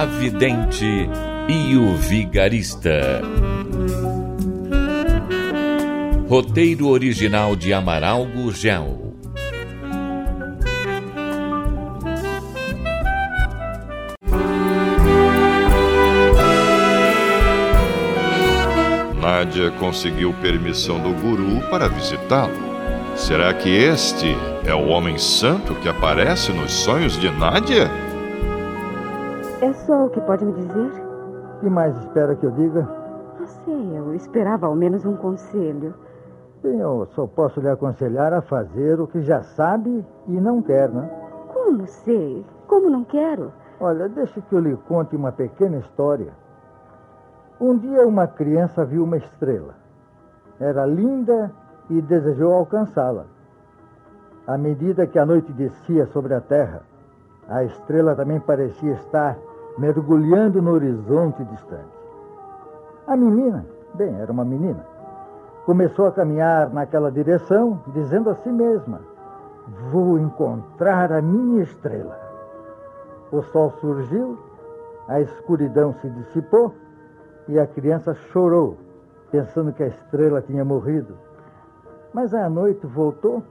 A Vidente e o Vigarista. Roteiro original de Amaral Gurgel. Nádia conseguiu permissão do guru para visitá-lo. Será que este é o homem santo que aparece nos sonhos de Nádia? É só o que pode me dizer? O que mais espera que eu diga? Não sei, eu esperava ao menos um conselho. Bem, eu só posso lhe aconselhar a fazer o que já sabe e não quer, né? Como sei? Como não quero? Olha, deixe que eu lhe conte uma pequena história. Um dia uma criança viu uma estrela. Era linda e desejou alcançá-la. À medida que a noite descia sobre a terra, a estrela também parecia estar mergulhando no horizonte distante. A menina, bem, era uma menina, começou a caminhar naquela direção, dizendo a si mesma: Vou encontrar a minha estrela. O sol surgiu, a escuridão se dissipou e a criança chorou, pensando que a estrela tinha morrido. Mas a noite voltou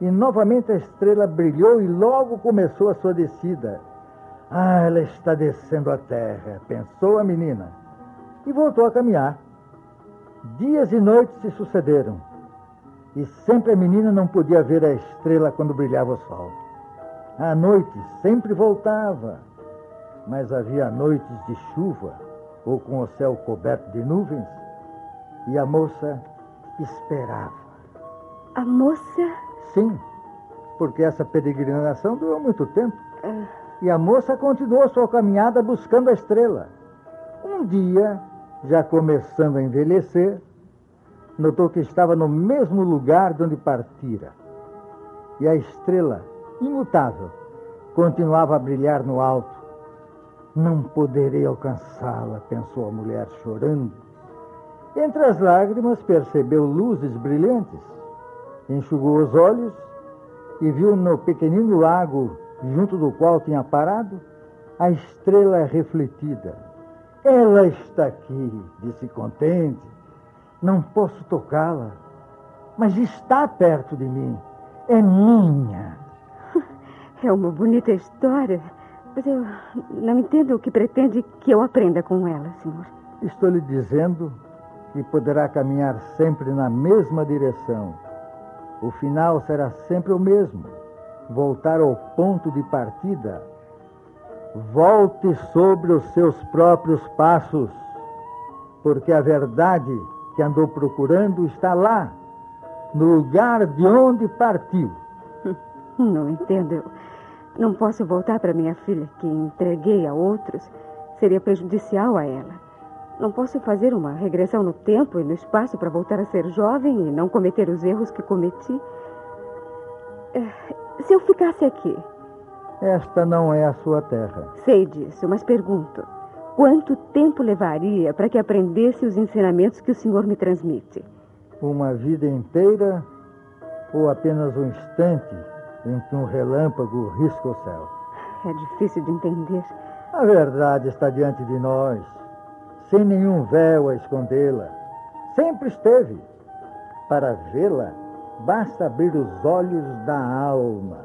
e novamente a estrela brilhou e logo começou a sua descida. Ah, ela está descendo a terra, pensou a menina, e voltou a caminhar. Dias e noites se sucederam. E sempre a menina não podia ver a estrela quando brilhava o sol. A noite sempre voltava, mas havia noites de chuva ou com o céu coberto de nuvens, e a moça esperava. A moça? Sim, porque essa peregrinação durou muito tempo. E a moça continuou sua caminhada buscando a estrela. Um dia, já começando a envelhecer, notou que estava no mesmo lugar de onde partira. E a estrela, imutável, continuava a brilhar no alto. Não poderei alcançá-la, pensou a mulher chorando. Entre as lágrimas percebeu luzes brilhantes. Enxugou os olhos e viu no pequenino lago, junto do qual tinha parado, a estrela refletida. Ela está aqui, disse contente. Não posso tocá-la, mas está perto de mim. É minha. É uma bonita história, mas eu não entendo o que pretende que eu aprenda com ela, senhor. Estou lhe dizendo que poderá caminhar sempre na mesma direção. O final será sempre o mesmo. Voltar ao ponto de partida. Volte sobre os seus próprios passos, porque a verdade que andou procurando está lá, no lugar de onde partiu. Não entendo. Não posso voltar para minha filha, que entreguei a outros. Seria prejudicial a ela. Não posso fazer uma regressão no tempo e no espaço para voltar a ser jovem e não cometer os erros que cometi. Se eu ficasse aqui, Esta não é a sua terra. sei disso, mas pergunto: quanto tempo levaria para que aprendesse os ensinamentos que o senhor me transmite? Uma vida inteira ou apenas um instante em que um relâmpago risca o céu? É difícil de entender. A verdade está diante de nós, sem nenhum véu a escondê-la. Sempre esteve. Para vê-la, basta abrir os olhos da alma.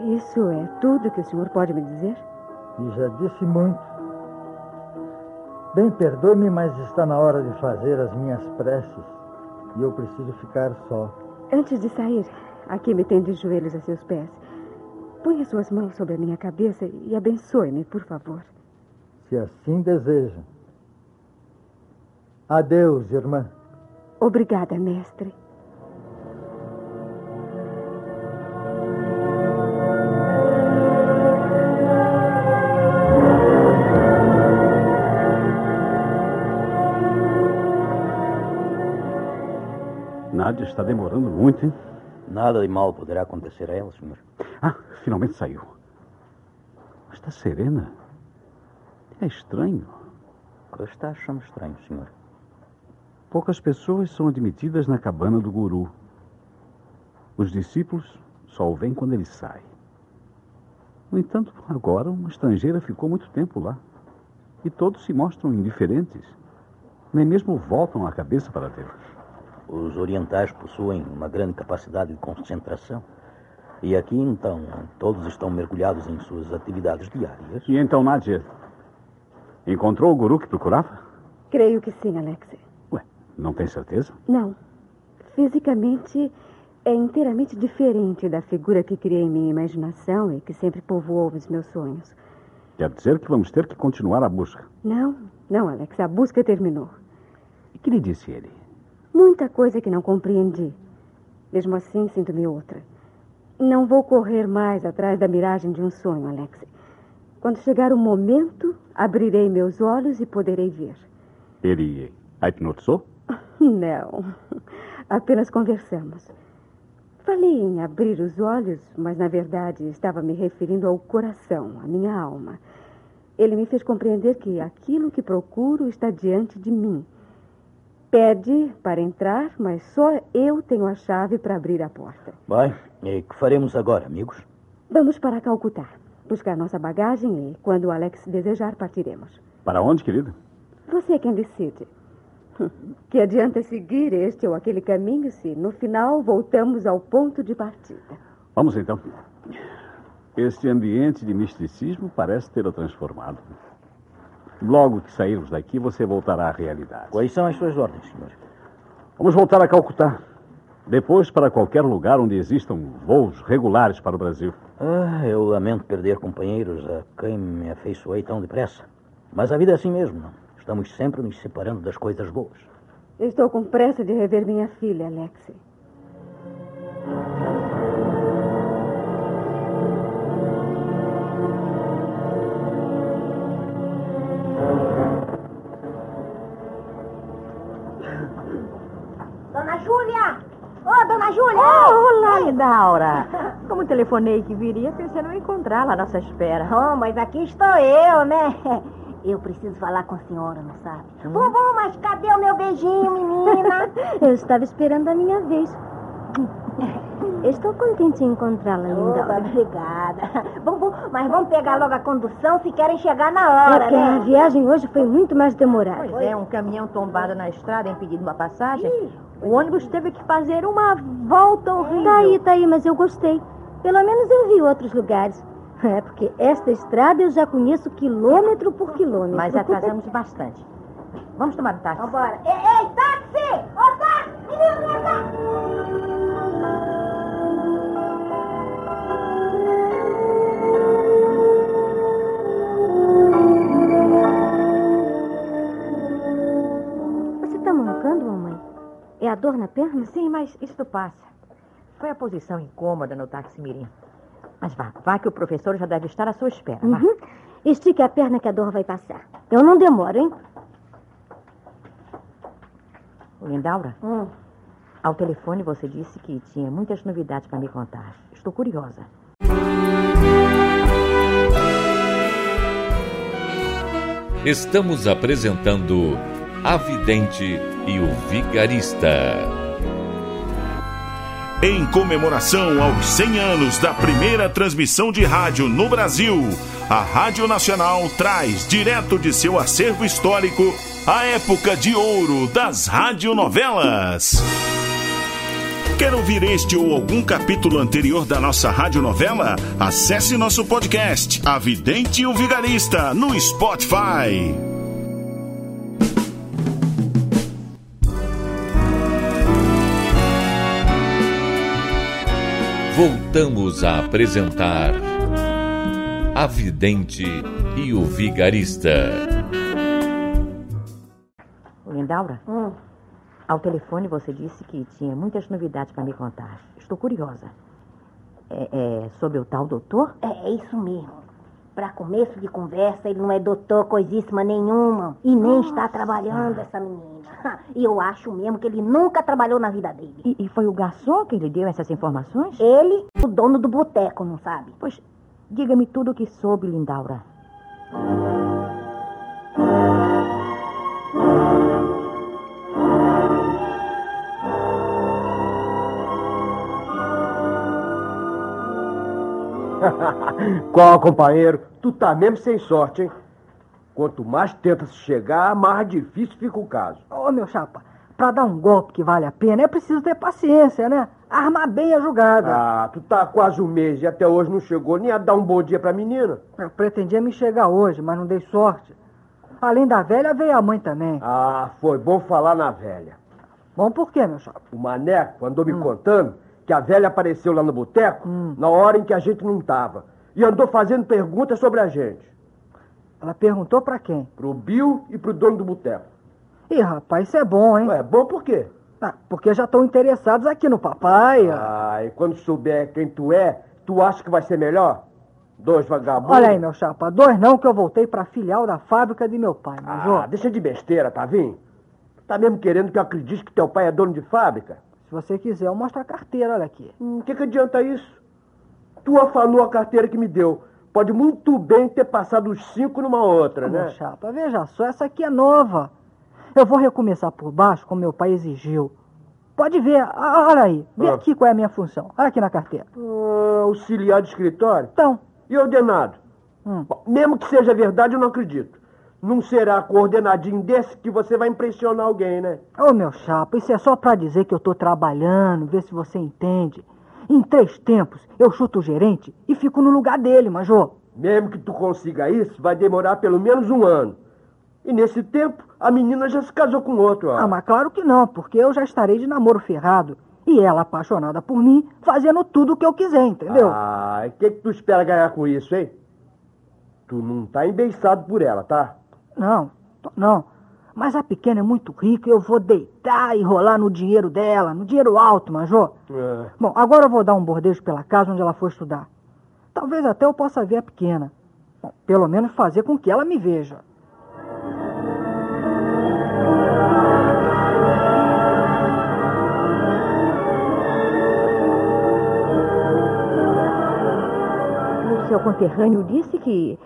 Isso é tudo que o senhor pode me dizer? E já disse muito. Bem, perdoe-me, mas está na hora de fazer as minhas preces. E eu preciso ficar só. Antes de sair, aqui me tem de joelhos a seus pés. Ponha suas mãos sobre a minha cabeça e abençoe-me, por favor. Se assim deseja. Adeus, irmã. Obrigada, mestre. Nádia está demorando muito, hein? Nada de mal poderá acontecer a ela, senhor. Ah, finalmente saiu. Mas está serena. É estranho. O que está achando estranho, senhor? Poucas pessoas são admitidas na cabana do guru. Os discípulos só o veem quando ele sai. No entanto, agora uma estrangeira ficou muito tempo lá. E todos se mostram indiferentes. Nem mesmo voltam a cabeça para Deus. Os orientais possuem uma grande capacidade de concentração. E aqui, então, todos estão mergulhados em suas atividades diárias. E então, Nádia, encontrou o guru que procurava? Creio que sim, Alexei. Ué, não tem certeza? Não. Fisicamente, é inteiramente diferente da figura que criei em minha imaginação e que sempre povoou os meus sonhos. Quer dizer que vamos ter que continuar a busca. Não, não, Alex, a busca terminou. E que lhe disse ele? Muita coisa que não compreendi. Mesmo assim, sinto-me outra. Não vou correr mais atrás da miragem de um sonho, Alex. Quando chegar o momento, abrirei meus olhos e poderei ver. Ele a hipnotizou? Não. Apenas conversamos. Falei em abrir os olhos, mas na verdade estava me referindo ao coração, à minha alma. Ele me fez compreender que aquilo que procuro está diante de mim. Pede para entrar, mas só eu tenho a chave para abrir a porta. Bem, e que faremos agora, amigos? Vamos para Calcutá, buscar nossa bagagem e, quando o Alex desejar, partiremos. Para onde, querida? Você é quem decide. Que adianta seguir este ou aquele caminho se, no final, voltamos ao ponto de partida? Vamos então. Este ambiente de misticismo parece tê-lo transformado. Logo que sairmos daqui, você voltará à realidade. Quais são as suas ordens, senhor? Vamos voltar a Calcutá. Depois para qualquer lugar onde existam voos regulares para o Brasil. Ah, eu lamento perder companheiros a quem me afeiçoei tão depressa. Mas a vida é assim mesmo. Não? Estamos sempre nos separando das coisas boas. Estou com pressa de rever minha filha, Alexei. Dona Júlia! Oh, olá, Idaura! Como telefonei que viria, pensei não encontrá-la à nossa espera. Oh, mas aqui estou eu, né? Eu preciso falar com a senhora, não sabe? Hum. Bom, mas cadê o meu beijinho, menina? eu estava esperando a minha vez. Estou contente em encontrá-la, linda. Opa, obrigada. Bom, bom, mas vamos pegar logo a condução se querem chegar na hora, é que né? a viagem hoje foi muito mais demorada. Pois é, um caminhão tombado na estrada impedindo uma passagem. Ih. O ônibus teve que fazer uma volta horrível. Tá aí, tá aí, mas eu gostei. Pelo menos eu vi outros lugares. É, porque esta estrada eu já conheço quilômetro por quilômetro. Mas atrasamos bastante. Vamos tomar um táxi. Vambora. Ei, ei táxi! Ô, táxi! Menino, vem dor na perna? Sim, mas isso passa. Foi a posição incômoda no táxi mirim. Mas vá, vá que o professor já deve estar à sua espera. Vá. Uhum. Estique a perna que a dor vai passar. Eu não demoro, hein? Lindaura, Hum. ao telefone você disse que tinha muitas novidades para me contar. Estou curiosa. Estamos apresentando A Vidente e o Vigarista. Em comemoração aos 100 anos da primeira transmissão de rádio no Brasil, a Rádio Nacional traz direto de seu acervo histórico a época de ouro das radionovelas. Quer ouvir este ou algum capítulo anterior da nossa radionovela? Acesse nosso podcast, A Vidente e o Vigarista, no Spotify. Voltamos a apresentar A Vidente e o Vigarista. Lindaura, Hum. ao telefone você disse que tinha muitas novidades para me contar. Estou curiosa. É, é sobre o tal doutor? É, é isso mesmo. Pra começo de conversa, ele não é doutor coisíssima nenhuma. E nem está trabalhando essa menina. E eu acho mesmo que ele nunca trabalhou na vida dele. E, e foi o garçom que lhe deu essas informações? Ele, o dono do boteco, não sabe? Pois, diga-me tudo o que soube, Lindaura. Qual, companheiro? Tu tá mesmo sem sorte, hein? Quanto mais tenta se chegar, mais difícil fica o caso. Ô, meu chapa, pra dar um golpe que vale a pena, é preciso ter paciência, né? Armar bem a jogada. Ah, tu tá quase um mês e até hoje não chegou nem a dar um bom dia pra menina. Eu pretendia me chegar hoje, mas não dei sorte. Além da velha, veio a mãe também. Ah, foi bom falar na velha. Bom por quê, meu chapa? O Maneco andou me contando que a velha apareceu lá no boteco na hora em que a gente não tava. E andou fazendo perguntas sobre a gente. Ela perguntou pra quem? Pro Bill e pro dono do boteco. Ih, rapaz, isso é bom, hein? É bom por quê? Ah, porque já estão interessados aqui no papai. Ah, e quando souber quem tu é, tu acha que vai ser melhor? Dois vagabundos? Olha aí, meu chapa, dois não que eu voltei pra filial da fábrica de meu pai, Ah, deixa de besteira, Tavinho. Tá mesmo querendo que eu acredite que teu pai é dono de fábrica? Se você quiser, eu mostro a carteira, olha aqui. O que, que adianta isso? Tu afanou a carteira que me deu. Pode muito bem ter passado os cinco numa outra, Ô, Meu né? chapa, veja só, essa aqui é nova. Eu vou recomeçar por baixo, como meu pai exigiu. Pode ver, olha aí, vê Ah. aqui qual é a minha função. Olha aqui na carteira. Ah, auxiliar de escritório? Então, E ordenado? Hum. Bom, mesmo que seja verdade, eu não acredito. Não será com ordenadinho desse que você vai impressionar alguém, né? ô meu chapa, isso é só pra dizer que eu tô trabalhando, ver se você entende. Em três tempos, eu chuto o gerente e fico no lugar dele, Major. Mesmo que tu consiga isso, vai demorar pelo menos um ano. E nesse tempo, a menina já se casou com outro, ó. Ah, mas claro que não, porque eu já estarei de namoro ferrado. E ela apaixonada por mim, fazendo tudo o que eu quiser, entendeu? Ah, e o que, que tu espera ganhar com isso, hein? Tu não tá embeiçado por ela, tá? Não, não. Mas a pequena é muito rica e eu vou deitar e rolar no dinheiro dela, no dinheiro alto, Major. É. Bom, agora eu vou dar um bordejo pela casa onde ela for estudar. Talvez até eu possa ver a pequena. Bom, pelo menos fazer com que ela me veja. O seu conterrâneo disse que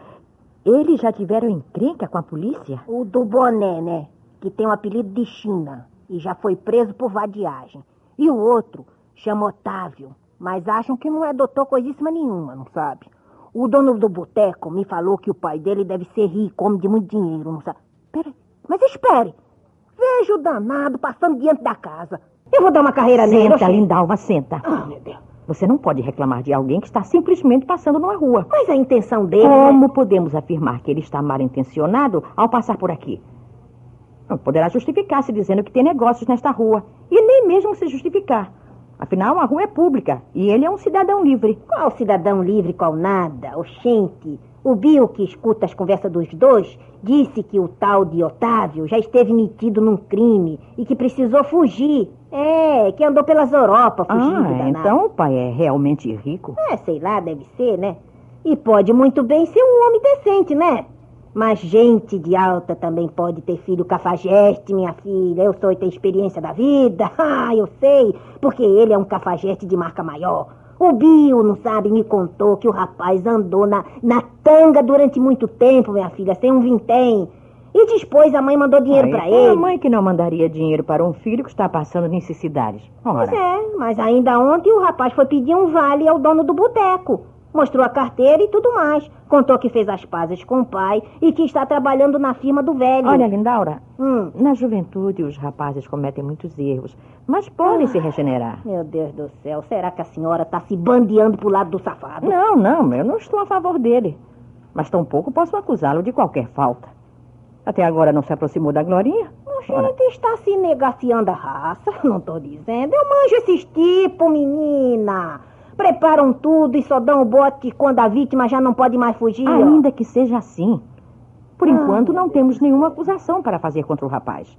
eles já tiveram encrenca com a polícia? O do boné, né? Que tem o apelido de China e já foi preso por vadiagem. E o outro chama Otávio, mas acham que não é doutor coisíssima nenhuma, não sabe? O dono do boteco me falou que o pai dele deve ser rico, homem de muito dinheiro, não sabe? Peraí, mas espere. Veja o danado passando diante da casa. Eu vou dar uma carreira nele. Senta. Lindalva, senta. Ah, meu Deus. Você não pode reclamar de alguém que está simplesmente passando numa rua. Mas a intenção dele... né? Como podemos afirmar que ele está mal intencionado ao passar por aqui? Não poderá justificar-se dizendo que tem negócios nesta rua. E nem mesmo se justificar. Afinal, a rua é pública e ele é um cidadão livre. Qual cidadão livre, qual nada? Oxente. O Bill, que escuta as conversas dos dois, disse que o tal de Otávio já esteve metido num crime e que precisou fugir. É, que andou pelas Europa fugindo Ah, danado. então o pai é realmente rico? É, sei lá, deve ser, né? E pode muito bem ser um homem decente, né? Mas gente de alta também pode ter filho cafajeste, minha filha. Eu sou e tenho experiência da vida. Ah, eu sei, porque ele é um cafajeste de marca maior. O Bill, não sabe, me contou que o rapaz andou na, na tanga durante muito tempo, minha filha, sem um vintém. E depois a mãe mandou dinheiro é ele. A mãe que não mandaria dinheiro para um filho que está passando necessidades. Ora, Pois é, mas ainda ontem o rapaz foi pedir um vale ao dono do boteco. Mostrou a carteira e tudo mais. Contou que fez as pazes com o pai e que está trabalhando na firma do velho. olha, Lindaura, Hum, na juventude os rapazes cometem muitos erros, mas podem se regenerar. meu Deus do céu, será que a senhora está se bandeando pro lado do safado? Não, não, eu não estou a favor dele. Mas tampouco posso acusá-lo de qualquer falta. Até agora não se aproximou da Glorinha? Ora, Gente, está se negaciando a raça. Não tô dizendo. Eu manjo esses tipos, menina. Preparam tudo e só dão o bote quando a vítima já não pode mais fugir. ó. ainda que seja assim. Por Ah, enquanto, não temos nenhuma acusação para fazer contra o rapaz.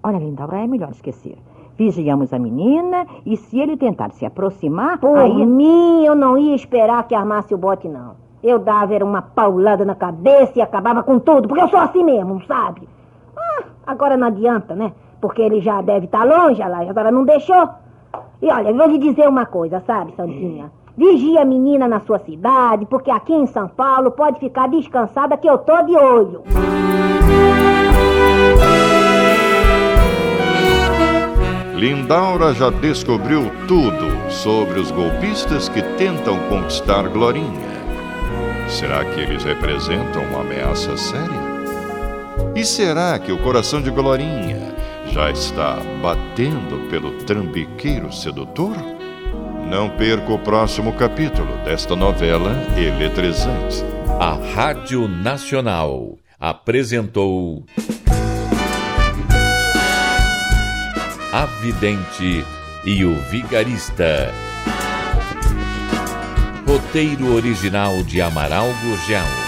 Olha, Lindaura, é melhor esquecer. Vigiamos a menina e se ele tentar se aproximar, Por aí... mim, eu não ia esperar que armasse o bote, não. Eu dava era uma paulada na cabeça e acabava com tudo, porque eu sou assim mesmo, sabe? Ah, agora não adianta, né? Porque ele já deve estar tá longe, lá, agora não deixou. E olha, vou lhe dizer uma coisa, sabe, Santinha? Vigia a menina na sua cidade, porque aqui em São Paulo pode ficar descansada que eu tô de olho. Lindaura já descobriu tudo sobre os golpistas que tentam conquistar Glorinha. Será que eles representam uma ameaça séria? E será que o coração de Glorinha já está batendo pelo trambiqueiro sedutor? Não perca o próximo capítulo desta novela eletrizante. A Rádio Nacional apresentou. A Vidente e o Vigarista. Roteiro original de Amaral Gurgel.